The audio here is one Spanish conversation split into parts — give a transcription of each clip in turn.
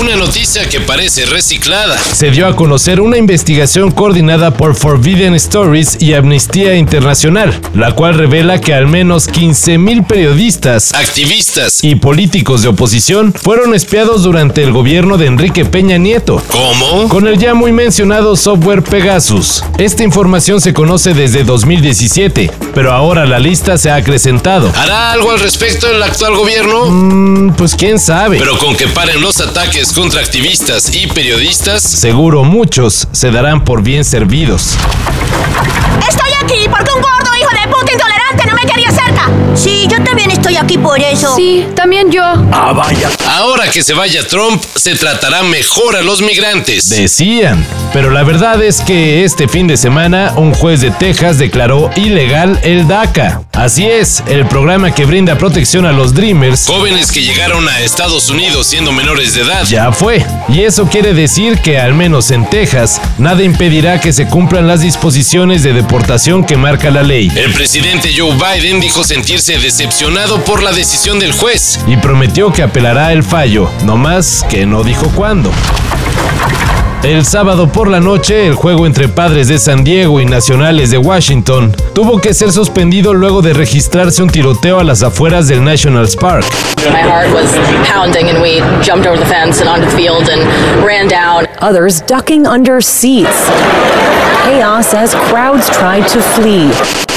Una noticia que parece reciclada. Se dio a conocer una investigación coordinada por Forbidden Stories y Amnistía Internacional, la cual revela que al menos 15.000 periodistas, Activistas. y políticos de oposición fueron espiados durante el gobierno de Enrique Peña Nieto. ¿Cómo? Con el ya muy mencionado software Pegasus. Esta información se conoce desde 2017, pero ahora la lista se ha acrecentado. ¿Hará algo al respecto el actual gobierno? Mm, pues quién sabe. Pero con que paren los ataques contra activistas y periodistas, Seguro muchos se darán por bien servidos. Estoy aquí porque un gordo hijo de puta intolerante no me quería Sí, yo también estoy aquí por eso. Sí, también yo. ahora que se vaya Trump, se tratará mejor a los migrantes. Decían. Pero la verdad es que este fin de semana un juez de Texas declaró ilegal el DACA. Así es, el programa que brinda protección a los Dreamers Jóvenes que llegaron a Estados Unidos siendo menores de edad. ya fue. Y eso quiere decir que al menos en Texas nada impedirá que se cumplan las disposiciones de deportación que marca la ley. El presidente Joe Biden dijo sentirse decepcionado por la decisión del juez. Y prometió que apelará el fallo, no más que no dijo cuándo. El sábado por la noche, el juego entre Padres de San Diego y Nacionales de Washington tuvo que ser suspendido luego de registrarse un tiroteo a las afueras del Nationals Park. My heart was pounding, and we jumped over the fence and onto the field and ran down. others ducking under seats. Chaos as crowds tried to flee.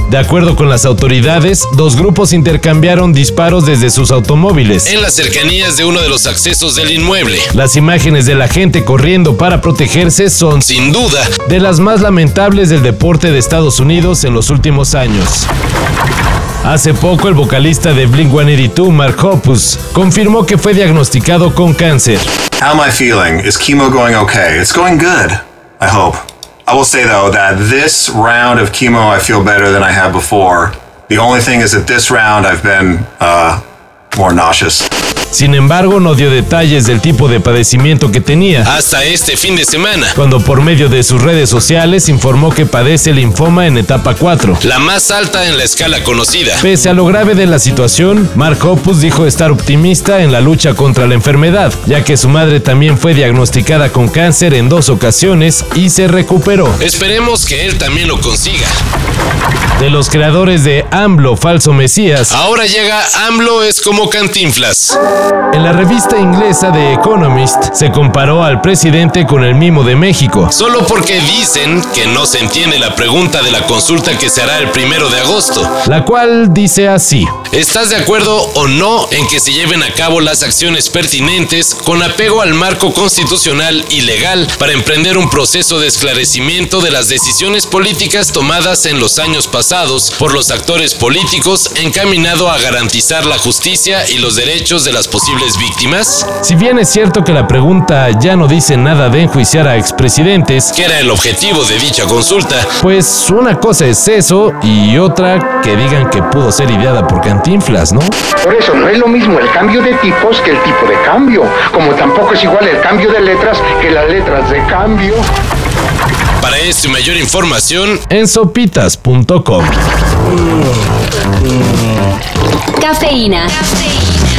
De acuerdo con las autoridades, dos grupos intercambiaron disparos desde sus automóviles. En las cercanías de uno de los accesos del inmueble. Las imágenes de la gente corriendo para protegerse son Sin duda, de las más lamentables del deporte de Estados Unidos en los últimos años. Hace poco el vocalista de Blink-182, Mark Hoppus, confirmó que fue diagnosticado con cáncer. How am I feeling? Is chemo going okay? It's going good, I hope. I will say though that this round of chemo I feel better than I have before. The only thing is that this round I've been uh, more nauseous. Sin embargo, no dio detalles del tipo de padecimiento que tenía, hasta este fin de semana. cuando por medio de sus redes sociales informó que padece linfoma en etapa 4. La más alta en la escala conocida. Pese a lo grave de la situación, Mark Hoppus dijo estar optimista en la lucha contra la enfermedad, ya que su madre también fue diagnosticada con cáncer en dos ocasiones y se recuperó. Esperemos que él también lo consiga. De los creadores de AMLO, Falso Mesías, Ahora llega AMLO es como cantinflas. En la revista inglesa The Economist se comparó al presidente con el mimo de México. Solo porque dicen que no se entiende la pregunta de la consulta que se hará el primero de agosto. La cual dice así. ¿Estás de acuerdo o no en que se lleven a cabo las acciones pertinentes con apego al marco constitucional y legal para emprender un proceso de esclarecimiento de las decisiones políticas tomadas en los años pasados por los actores políticos encaminado a garantizar la justicia y los derechos de las posibles víctimas? Si bien es cierto que la pregunta ya no dice nada de enjuiciar a expresidentes, Que era el objetivo de dicha consulta. pues una cosa es eso y otra que digan que pudo ser ideada por Cantinflas, ¿no? Por eso no es lo mismo el cambio de tipos que el tipo de cambio, como tampoco es igual el cambio de letras que las letras de cambio. Para esto y mayor información, En sopitas.com. Cafeína.